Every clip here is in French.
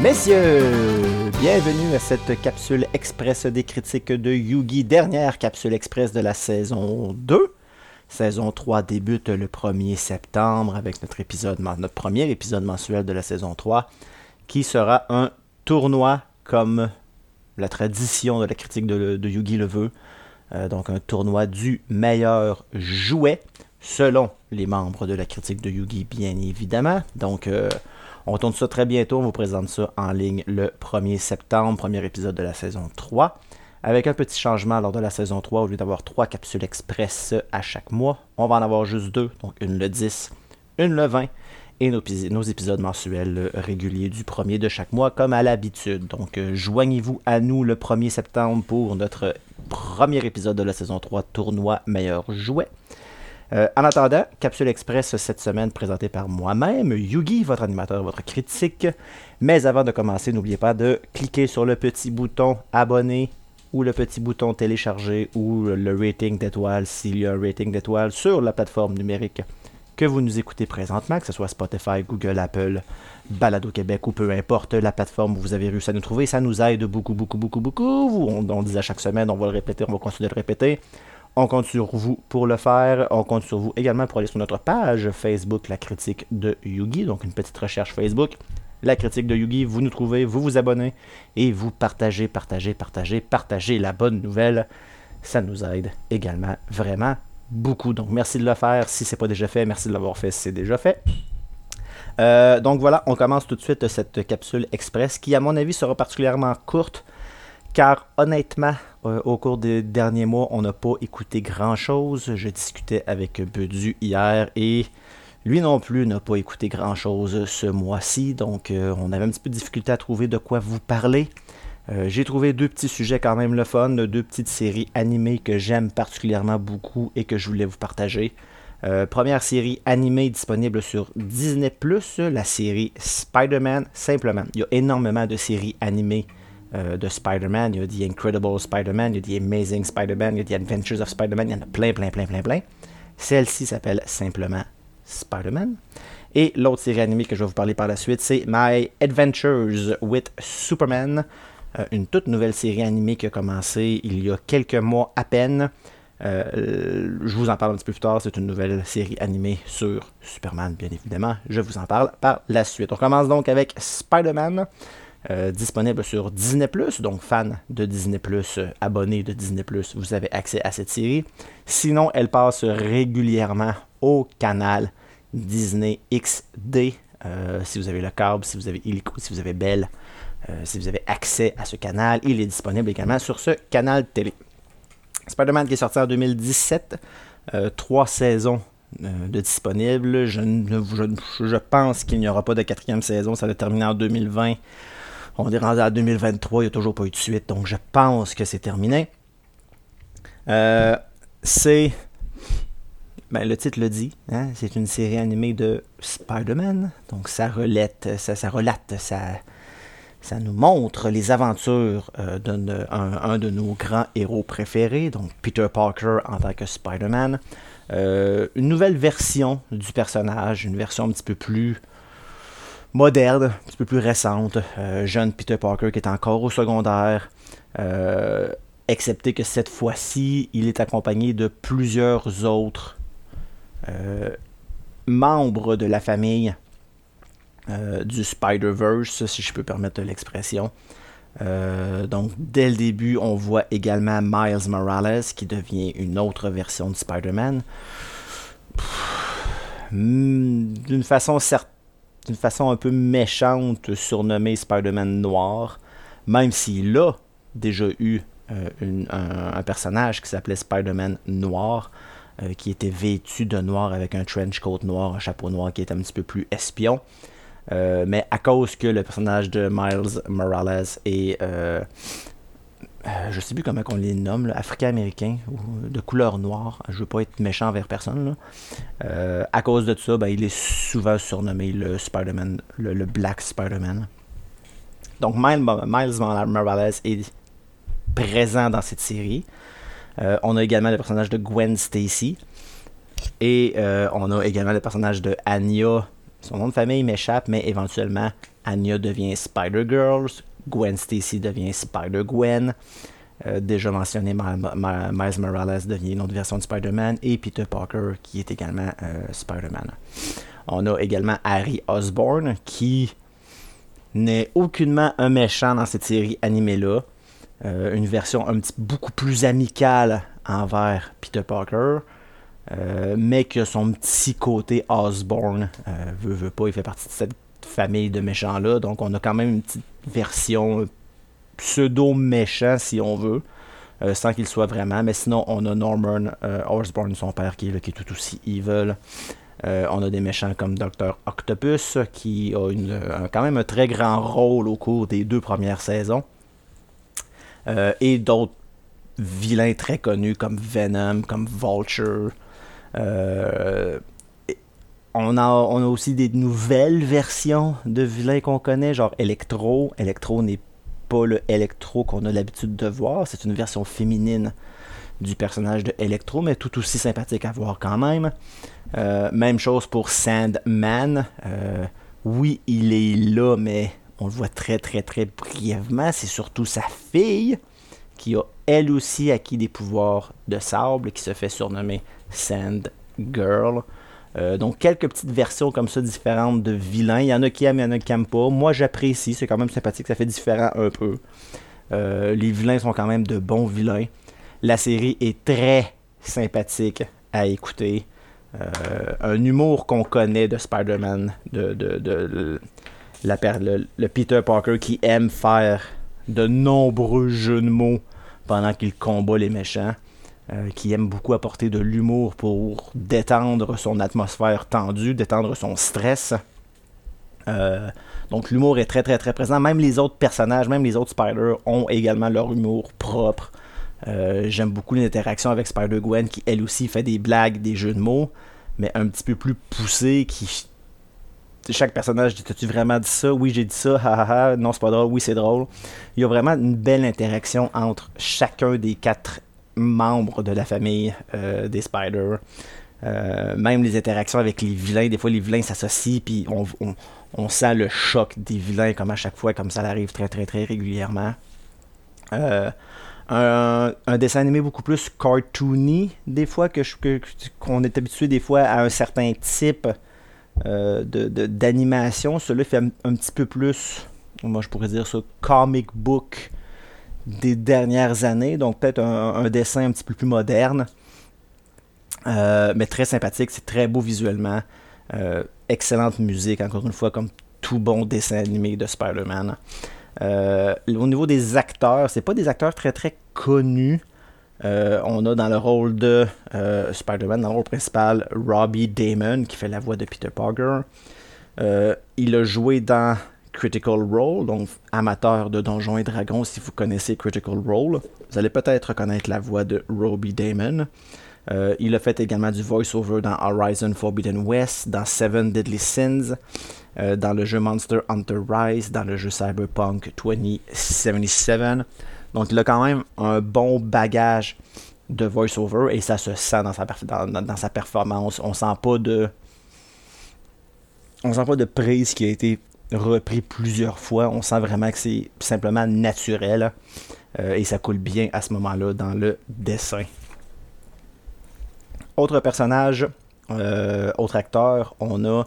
Messieurs, bienvenue à cette capsule express des critiques de Yugi, dernière capsule express de la saison 2. Saison 3 débute le 1er septembre avec notre premier épisode mensuel de la saison 3 qui sera un tournoi comme la tradition de la critique de, Yugi le veut. Euh, donc un tournoi du meilleur jouet selon les membres de la critique de Yugi, bien évidemment. Donc, euh, on tourne ça très bientôt. On vous présente ça en ligne le 1er septembre, premier épisode de la saison 3. Avec un petit changement lors de la saison 3, au lieu d'avoir trois capsules express à chaque mois, on va en avoir juste deux, donc une le 10, une le 20, et nos, épisodes mensuels réguliers du premier de chaque mois, comme à l'habitude. Donc, euh, joignez-vous à nous le 1er septembre pour notre premier épisode de la saison 3, Tournoi Meilleur Jouet. Euh, en attendant, Capsule Express cette semaine présentée par moi-même, Yugi, votre animateur, votre critique. Mais avant de commencer, n'oubliez pas de cliquer sur le petit bouton abonner ou le petit bouton télécharger ou le rating d'étoiles s'il y a un rating d'étoiles sur la plateforme numérique que vous nous écoutez présentement, que ce soit Spotify, Google, Apple, Balado Québec ou peu importe la plateforme où vous avez réussi à nous trouver. Ça nous aide beaucoup, beaucoup, beaucoup, beaucoup. On, on dit à chaque semaine, on va le répéter, on va continuer de le répéter. On compte sur vous pour le faire. On compte sur vous également pour aller sur notre page Facebook, la critique de Yugi. Donc une petite recherche Facebook. La critique de Yugi, vous nous trouvez, vous vous abonnez et vous partagez, partagez, partagez, partagez la bonne nouvelle. Ça nous aide également vraiment beaucoup. Donc merci de le faire si ce n'est pas déjà fait. Merci de l'avoir fait si c'est déjà fait. Euh, donc voilà, on commence tout de suite cette capsule express qui, à mon avis, sera particulièrement courte car honnêtement, euh, au cours des derniers mois, on n'a pas écouté grand-chose. Je discutais avec Bedu hier et lui non plus n'a pas écouté grand-chose ce mois-ci. Donc euh, on avait un petit peu de difficulté à trouver de quoi vous parler. Euh, j'ai trouvé deux petits sujets quand même le fun, deux petites séries animées que j'aime particulièrement beaucoup et que je voulais vous partager. première série animée disponible sur Disney ⁇ la série Spider-Man, simplement. Il y a énormément de séries animées euh, de Spider-Man. Il y a The Incredible Spider-Man, il y a The Amazing Spider-Man, il y a The Adventures of Spider-Man. Il y en a plein, plein, plein, plein, plein. Celle-ci s'appelle simplement Spider-Man. Et l'autre série animée que je vais vous parler par la suite, c'est My Adventures with Superman. Euh, une toute nouvelle série animée qui a commencé il y a quelques mois à peine. Euh, je vous en parle un petit peu plus tard. C'est une nouvelle série animée sur Superman, bien évidemment. Je vous en parle par la suite. On commence donc avec Spider-Man. Euh, disponible sur Disney ⁇ donc fan de Disney ⁇ euh, abonné de Disney ⁇ vous avez accès à cette série. Sinon, elle passe régulièrement au canal Disney XD. Euh, si vous avez le câble, si vous avez Illico, si vous avez Bell, si vous avez accès à ce canal, il est disponible également sur ce canal télé. Spider-Man qui est sorti en 2017, trois saisons de disponibles. Je, je pense qu'il n'y aura pas de quatrième saison, ça va terminer en 2020. On est rendu à 2023, il n'y a toujours pas eu de suite, donc je pense que c'est terminé. Euh, c'est. Ben, le titre le dit, hein, c'est une série animée de Spider-Man. Donc ça relate, ça, ça relate, ça, ça nous montre les aventures euh, d'un un, de nos grands héros préférés, donc Peter Parker en tant que Spider-Man. Euh, une nouvelle version du personnage, une version un petit peu plus moderne, un petit peu plus récente. Euh, jeune Peter Parker qui est encore au secondaire. Euh, excepté que cette fois-ci, il est accompagné de plusieurs autres euh, membres de la famille du Spider-Verse, si je peux permettre l'expression. donc, dès le début, on voit également Miles Morales qui devient une autre version de Spider-Man. Hmm, d'une façon certaine d'une façon un peu méchante surnommé Spider-Man Noir, même s'il a déjà eu euh, un, personnage qui s'appelait Spider-Man Noir, euh, qui était vêtu de noir avec un trench coat noir, un chapeau noir qui était un petit peu plus espion. Euh, mais à cause que le personnage de Miles Morales est euh, je sais plus comment on les nomme, africain-américain ou de couleur noire. Je veux pas être méchant envers personne. Euh, à cause de ça, ben, il est souvent surnommé le Spider-Man, le, Black Spider-Man. Donc Miles, Morales est présent dans cette série. Euh, on a également le personnage de Gwen Stacy. Et on a également le personnage de Anya Son nom de famille m'échappe, mais éventuellement, Anya devient Spider-Girl, Gwen Stacy devient Spider-Gwen. Euh, déjà mentionné, Miles Morales devient une autre version de Spider-Man et Peter Parker qui est également euh, Spider-Man. On a également Harry Osborn qui n'est aucunement un méchant dans cette série animée-là. Euh, une version un petit beaucoup plus amicale envers Peter Parker. Mais qui a son petit côté Osborn. veut, veut pas, il fait partie de cette famille de méchants-là. Donc on a quand même une petite version pseudo-méchant, si on veut, euh, sans qu'il soit vraiment. Mais sinon, on a Norman euh, Osborn, son père, qui est, qui est tout aussi evil. Euh, on a des méchants comme Dr. Octopus, qui a quand même un très grand rôle au cours des deux premières saisons. et d'autres vilains très connus comme Venom, comme Vulture. On a, on a, aussi des nouvelles versions de vilains qu'on connaît, genre Electro. Electro n'est pas le Electro qu'on a l'habitude de voir. C'est une version féminine du personnage de Electro, mais tout aussi sympathique à voir quand même. Euh, même chose pour Sandman. Euh, oui, il est là, mais on le voit très très très brièvement. C'est surtout sa fille qui a elle aussi acquis des pouvoirs de sable, qui se fait surnommer Sand Girl. Euh, donc quelques petites versions comme ça différentes de vilains. Il y en a qui aiment, il y en a qui n'aiment pas. Moi j'apprécie, c'est quand même sympathique, ça fait différent un peu. Euh, les vilains sont quand même de bons vilains. La série est très sympathique à écouter. Euh, un humour qu'on connaît de Spider-Man, de, de, la, le, le, Peter Parker qui aime faire de nombreux jeux de mots pendant qu'il combat les méchants. Euh, qui aime beaucoup apporter de l'humour pour détendre son atmosphère tendue, détendre son stress. Euh, donc l'humour est très très très présent. Même les autres personnages, même les autres Spider ont également leur humour propre. Euh, j'aime beaucoup l'interaction avec Spider-Gwen qui elle aussi fait des blagues, des jeux de mots, mais un petit peu plus poussés qui chaque personnage dit T'as-tu vraiment dit ça? Oui, j'ai dit ça, ha, non, c'est pas drôle, oui, c'est drôle. Il y a vraiment une belle interaction entre chacun des quatre membres de la famille euh, des Spiders. Euh, même les interactions avec les vilains, des fois les vilains s'associent, puis on, sent le choc des vilains comme à chaque fois, comme ça arrive très très très régulièrement. Euh, un, dessin animé beaucoup plus cartoony, des fois, que qu'on est habitué des fois à un certain type d'animation. Celui-là fait un, petit peu plus, moi je pourrais dire ça, comic book des dernières années, donc peut-être un, dessin un petit peu plus moderne, euh, mais très sympathique, c'est très beau visuellement, euh, excellente musique, encore une fois, comme tout bon dessin animé de Spider-Man. Euh, au niveau des acteurs, c'est pas des acteurs très très connus. on a dans le rôle de Spider-Man, dans le rôle principal, Robbie Damon, qui fait la voix de Peter Parker. il a joué dans Critical Role, donc amateur de Donjons et Dragons, si vous connaissez Critical Role, vous allez peut-être reconnaître la voix de Roby Damon. Euh, il a fait également du voice-over dans Horizon Forbidden West, dans Seven Deadly Sins, euh, dans le jeu Monster Hunter Rise, dans le jeu Cyberpunk 2077. Donc il a quand même un bon bagage de voice-over et ça se sent dans sa, dans sa performance. On sent pas de on sent pas de prise qui a été repris plusieurs fois. On sent vraiment que c'est simplement naturel euh, et ça coule bien à ce moment-là dans le dessin. Autre personnage, euh, autre acteur, on a,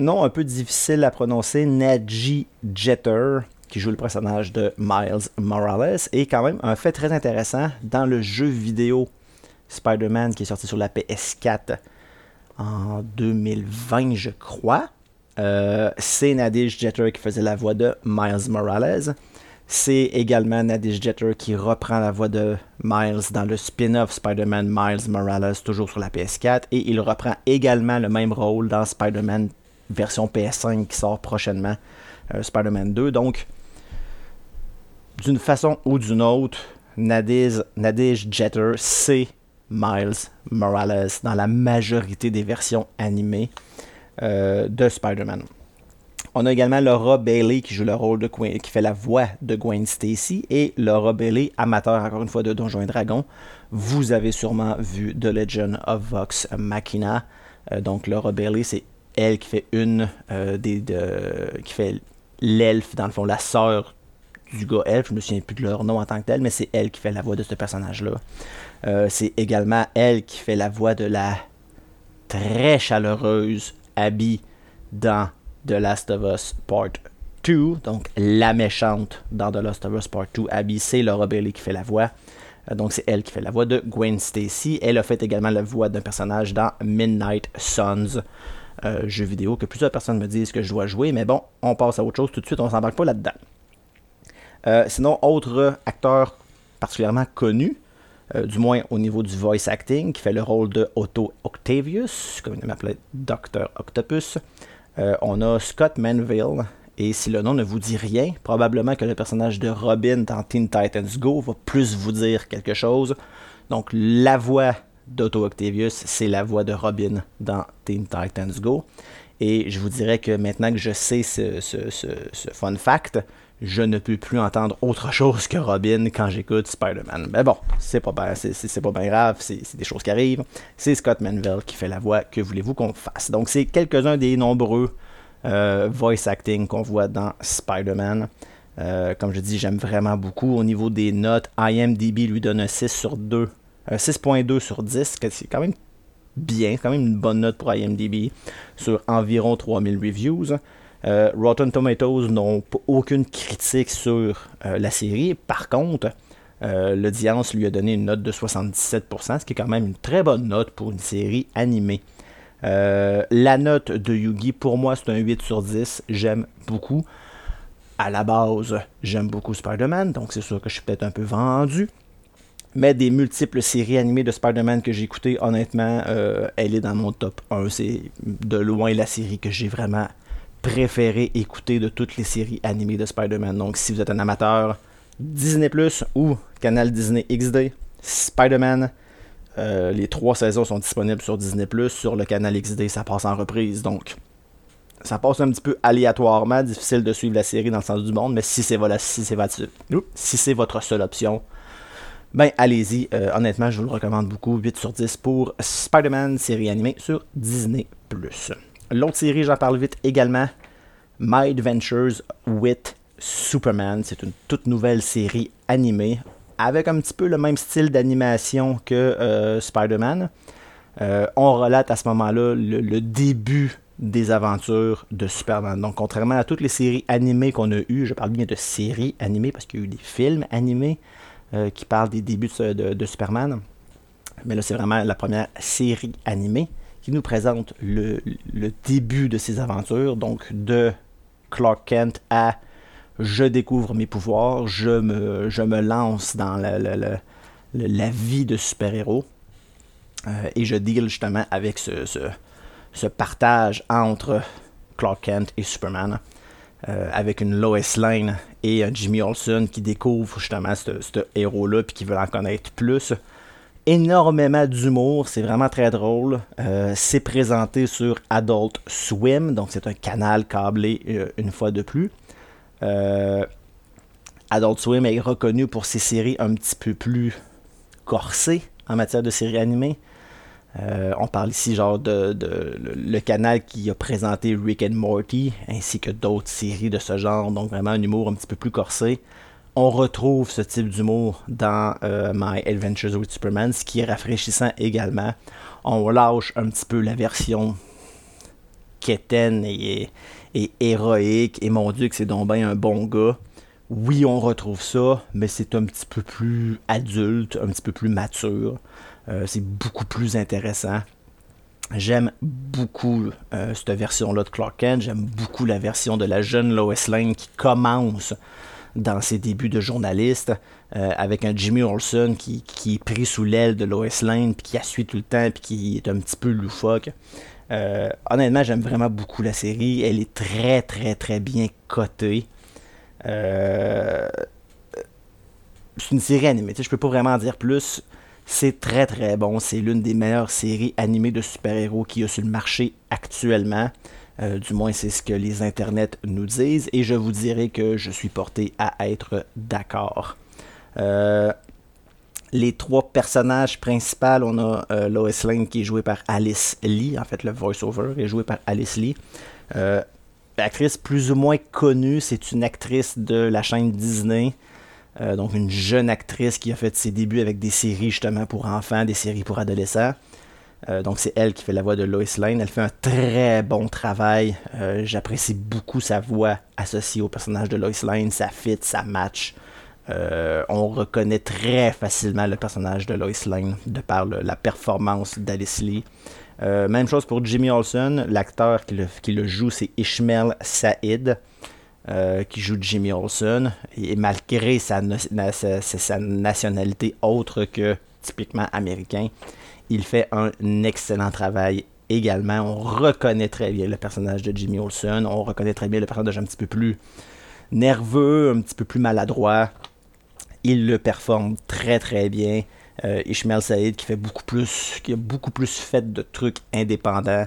nom un peu difficile à prononcer, Nadji Jeter, qui joue le personnage de Miles Morales, et quand même un fait très intéressant dans le jeu vidéo Spider-Man qui est sorti sur la PS4 en 2020, je crois. Euh, c'est Nadish Jeter qui faisait la voix de Miles Morales. C'est également Nadish Jeter qui reprend la voix de Miles dans le spin-off Spider-Man Miles Morales, toujours sur la PS4. Et il reprend également le même rôle dans Spider-Man version PS5 qui sort prochainement, euh, Spider-Man 2. Donc, d'une façon ou d'une autre, Nadish Jeter, c'est Miles Morales dans la majorité des versions animées. Euh, de Spider-Man. On a également Laura Bailey qui joue le rôle de Gwen, qui fait la voix de Gwen Stacy et Laura Bailey, amateur encore une fois de Donjons et Dragons. Vous avez sûrement vu The Legend of Vox Machina. Euh, donc Laura Bailey, c'est elle qui fait une des. De, qui fait l'elfe, dans le fond, la sœur du gars elfe. Je me souviens plus de leur nom en tant que tel, mais c'est elle qui fait la voix de ce personnage-là. c'est également elle qui fait la voix de la très chaleureuse Abby dans The Last of Us Part 2, donc la méchante dans The Last of Us Part 2. Abby, c'est Laura Bailey qui fait la voix. Euh, donc c'est elle qui fait la voix de Gwen Stacy. Elle a fait également la voix d'un personnage dans Midnight Suns, euh, jeu vidéo que plusieurs personnes me disent que je dois jouer, mais bon, on passe à autre chose tout de suite, on s'embarque pas là-dedans. Euh, sinon, autre acteur particulièrement connu, du moins au niveau du voice acting, qui fait le rôle de Otto Octavius, comme il m'appelait Dr. Octopus. on a Scott Manville, et si le nom ne vous dit rien, probablement que le personnage de Robin dans Teen Titans Go va plus vous dire quelque chose. Donc la voix d'Otto Octavius, c'est la voix de Robin dans Teen Titans Go. Et je vous dirais que maintenant que je sais ce, fun fact, je ne peux plus entendre autre chose que Robin quand j'écoute Spider-Man. Mais bon, c'est pas bien, c'est, pas bien grave, c'est, des choses qui arrivent. C'est Scott Manville qui fait la voix. Que voulez-vous qu'on fasse? Donc, c'est quelques-uns des nombreux euh, voice acting qu'on voit dans Spider-Man. Euh, comme je dis, j'aime vraiment beaucoup. Au niveau des notes, IMDB lui donne un 6 sur 2. 6.2 sur 10, c'est quand même bien, quand même une bonne note pour IMDB sur environ 3000 reviews. Euh, Rotten Tomatoes n'ont aucune critique sur la série. Par contre, l'audience lui a donné une note de 77%, ce qui est quand même une très bonne note pour une série animée. Euh, la note de Yugi, pour moi, c'est un 8 sur 10. J'aime beaucoup. À la base, j'aime beaucoup Spider-Man, donc c'est sûr que je suis peut-être un peu vendu. Mais des multiples séries animées de Spider-Man que j'ai écoutées, honnêtement, euh, elle est dans mon top 1. C'est de loin la série que j'ai vraiment préféré écouter de toutes les séries animées de Spider-Man. Donc si vous êtes un amateur Disney Plus ou canal Disney XD, Spider-Man, euh, les trois saisons sont disponibles sur Disney ⁇ sur le canal XD, ça passe en reprise, donc ça passe un petit peu aléatoirement, difficile de suivre la série dans le sens du monde, mais si c'est voilà, si votre, si c'est votre seule option, ben allez-y, euh, honnêtement je vous le recommande beaucoup, 8 sur 10 pour Spider-Man série animée sur Disney ⁇ L'autre série, j'en parle vite également, My Adventures with Superman, c'est une toute nouvelle série animée avec un petit peu le même style d'animation que euh, Spider-Man. Euh, on relate à ce moment-là le, début des aventures de Superman. Donc, contrairement à toutes les séries animées qu'on a eues, je parle bien de séries animées parce qu'il y a eu des films animés euh, qui parlent des débuts de, Superman. Mais là, c'est vraiment la première série animée qui nous présente le, début de ses aventures, donc de Clark Kent à je découvre mes pouvoirs, je me, lance dans la, vie de super-héros. Euh, et je deal justement avec ce, partage entre Clark Kent et Superman. Euh, avec une Lois Lane et un Jimmy Olsen qui découvrent justement ce, héros-là puis qui veulent en connaître plus. Énormément d'humour, c'est vraiment très drôle. Euh, c'est présenté sur Adult Swim, donc c'est un canal câblé une fois de plus. Euh, Adult Swim est reconnu pour ses séries un petit peu plus corsées en matière de séries animées. Euh, on parle ici genre de, le, canal qui a présenté Rick and Morty ainsi que d'autres séries de ce genre, donc vraiment un humour un petit peu plus corsé. On retrouve ce type d'humour dans euh, My Adventures with Superman, ce qui est rafraîchissant également. On lâche un petit peu la version quétaine et, et héroïque, et mon Dieu que c'est donc bien un bon gars. Oui, on retrouve ça, mais c'est un petit peu plus adulte, un petit peu plus mature. Euh, c'est beaucoup plus intéressant. J'aime beaucoup euh, cette version-là de Clark Kent. J'aime beaucoup la version de la jeune Lois Lane qui commence dans ses débuts de journaliste, euh, avec un Jimmy Olsen qui, qui, est pris sous l'aile de Lois Lane, puis qui a suit tout le temps, puis qui est un petit peu loufoque. Euh, honnêtement, j'aime vraiment beaucoup la série. Elle est très, très, très bien cotée. Euh, c'est une série animée. Je peux pas vraiment dire plus. C'est très, très bon. C'est l'une des meilleures séries animées de super-héros qu'il y a sur le marché actuellement. Euh, du moins, c'est ce que les internets nous disent. Et je vous dirai que je suis porté à être d'accord. Les trois personnages principaux, on a Lois Lane qui est jouée par Alice Lee. En fait, le voice-over est joué par Alice Lee. actrice plus ou moins connue, c'est une actrice de la chaîne Disney. donc une jeune actrice qui a fait ses débuts avec des séries justement pour enfants, des séries pour adolescents. Euh, donc c'est elle qui fait la voix de Lois Lane. Elle fait un très bon travail. Euh, j'apprécie beaucoup sa voix associée au personnage de Lois Lane. Ça fit, ça match. Euh, on reconnaît très facilement le personnage de Lois Lane de par la performance d'Alice Lee. même chose pour Jimmy Olsen. L'acteur qui le, joue, c'est Ishmael Saïd. qui joue Jimmy Olsen. Et, malgré sa nationalité autre que typiquement américain, il fait un excellent travail également. On reconnaît très bien le personnage de Jimmy Olsen. On reconnaît très bien le personnage un petit peu plus nerveux, un petit peu plus maladroit. Il le performe très très bien. Euh, Ishmael Saïd qui fait beaucoup plus, qui a beaucoup plus fait de trucs indépendants,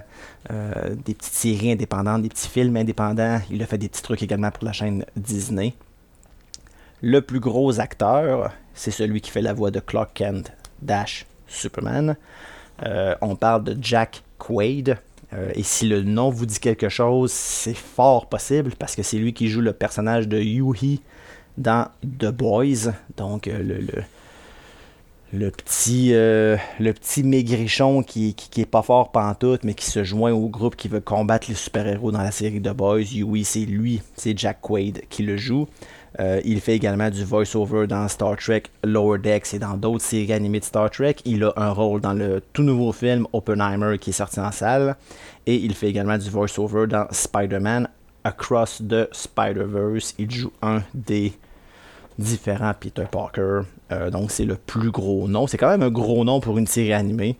euh, des petites séries indépendantes, des petits films indépendants. Il a fait des petits trucs également pour la chaîne Disney. Le plus gros acteur, c'est celui qui fait la voix de Clark Kent Dash Superman. Euh, on parle de Jack Quaid. Euh, et si le nom vous dit quelque chose, c'est fort possible parce que c'est lui qui joue le personnage de Yuhi dans The Boys. Donc euh, le, le, petit, le petit maigrichon qui, qui, est pas fort pantoute, mais qui se joint au groupe qui veut combattre les super-héros dans la série The Boys. Yuhi, c'est lui, c'est Jack Quaid qui le joue. Euh, il fait également du voice-over dans Star Trek Lower Decks et dans d'autres séries animées de Star Trek. Il a un rôle dans le tout nouveau film Oppenheimer qui est sorti en salle. Et il fait également du voice-over dans Spider-Man Across the Spider-Verse. Il joue un des différents Peter Parker. Euh, donc c'est le plus gros nom. C'est quand même un gros nom pour une série animée.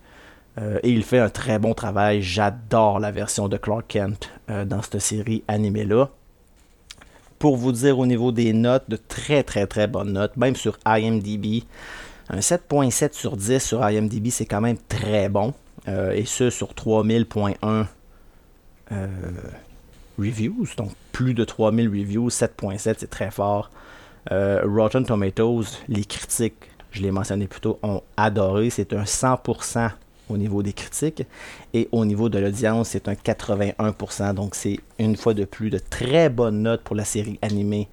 Euh, et il fait un très bon travail. J'adore la version de Clark Kent dans cette série animée-là pour vous dire au niveau des notes, de très très très bonnes notes, même sur IMDB. Un 7.7 sur 10 sur IMDB, c'est quand même très bon. Euh, et ce, sur 3000.1 euh, reviews. Donc, plus de 3000 reviews, 7.7, c'est très fort. Euh, Rotten Tomatoes, les critiques, je l'ai mentionné plus tôt, ont adoré. C'est un 100% au niveau des critiques. Et au niveau de l'audience, c'est un 81%. Donc c'est une fois de plus de très bonnes notes pour la série animée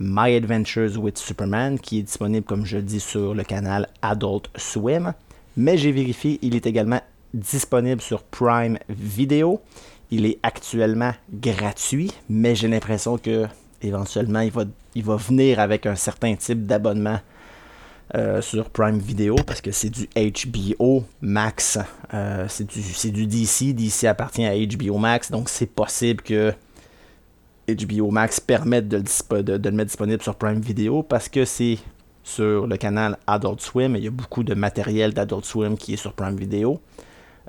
My Adventures with Superman, qui est disponible, comme je dis, sur le canal Adult Swim. Mais j'ai vérifié, il est également disponible sur Prime Video. Il est actuellement gratuit, mais j'ai l'impression que éventuellement il va, il va venir avec un certain type d'abonnement euh, sur Prime Video parce que c'est du HBO Max. Euh, c'est du, du, DC. DC appartient à HBO Max, donc c'est possible que HBO Max permette de le, de, le, mettre disponible sur Prime Video parce que c'est sur le canal Adult Swim. il y a beaucoup de matériel d'Adult Swim qui est sur Prime Video.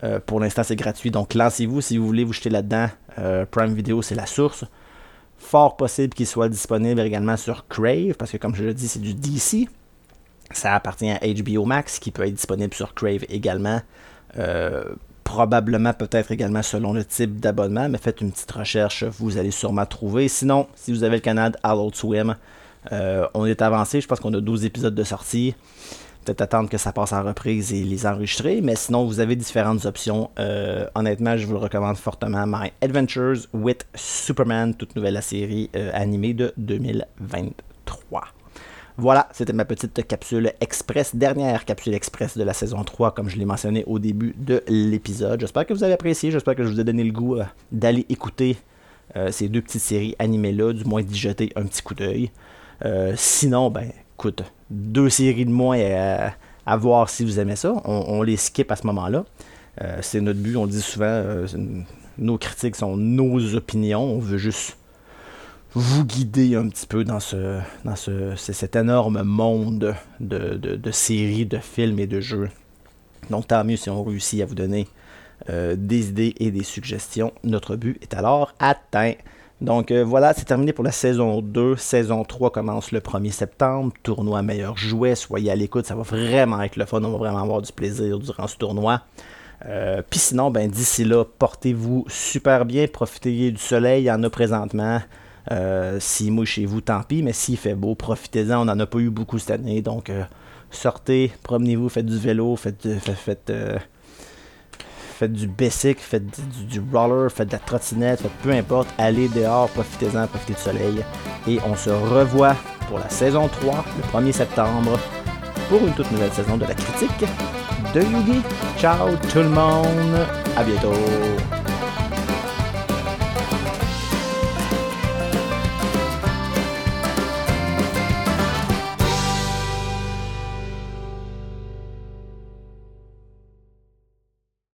Euh, pour l'instant, c'est gratuit, donc lancez-vous si vous voulez vous jeter là-dedans. Prime Video, c'est la source. Fort possible qu'il soit disponible également sur Crave parce que, comme je le dis, c'est du DC. Ça appartient à HBO Max, qui peut être disponible sur Crave également. Euh, probablement peut-être également selon le type d'abonnement, mais faites une petite recherche, vous allez sûrement trouver. Sinon, si vous avez le canal Adult Swim, euh, on est avancé, je pense qu'on a 12 épisodes de sortie. Peut-être attendre que ça passe en reprise et les enregistrer, mais sinon vous avez différentes options. Euh, honnêtement, je vous le recommande fortement. My Adventures with Superman, toute nouvelle série animée de 2023. Voilà, c'était ma petite capsule express, dernière capsule express de la saison 3, comme je l'ai mentionné au début de l'épisode. J'espère que vous avez apprécié, j'espère que je vous ai donné le goût euh, d'aller écouter euh, ces deux petites séries animées-là, du moins d'y jeter un petit coup d'œil. Euh, sinon, ben, écoute, deux séries de moins à, voir si vous aimez ça. On, les skip à ce moment-là. c'est notre but, on dit souvent, nos critiques sont nos opinions, on veut juste vous guider un petit peu dans, ce, dans ce, cet énorme monde de, de, séries, de films et de jeux. Donc tant mieux si on réussit à vous donner euh, des idées et des suggestions. Notre but est alors atteint. Donc euh, voilà, c'est terminé pour la saison 2. Saison 3 commence le 1er septembre. Tournoi meilleur jouet. Soyez à l'écoute, ça va vraiment être le fun. On va vraiment avoir du plaisir durant ce tournoi. Euh, puis sinon, ben, d'ici là, portez-vous super bien. Profitez du soleil. Il y en a présentement. Euh, s'il mouille chez vous, tant pis, mais s'il fait beau, profitez-en. On n'en a pas eu beaucoup cette année, donc euh, sortez, promenez-vous, faites du vélo, faites, faites, faites, du basic, faites du, roller, faites de la trottinette, faites peu importe, allez dehors, profitez-en, profitez du soleil. Et on se revoit pour la saison 3, le 1er septembre, pour une toute nouvelle saison de la critique de Yugi. Ciao tout le monde, à bientôt.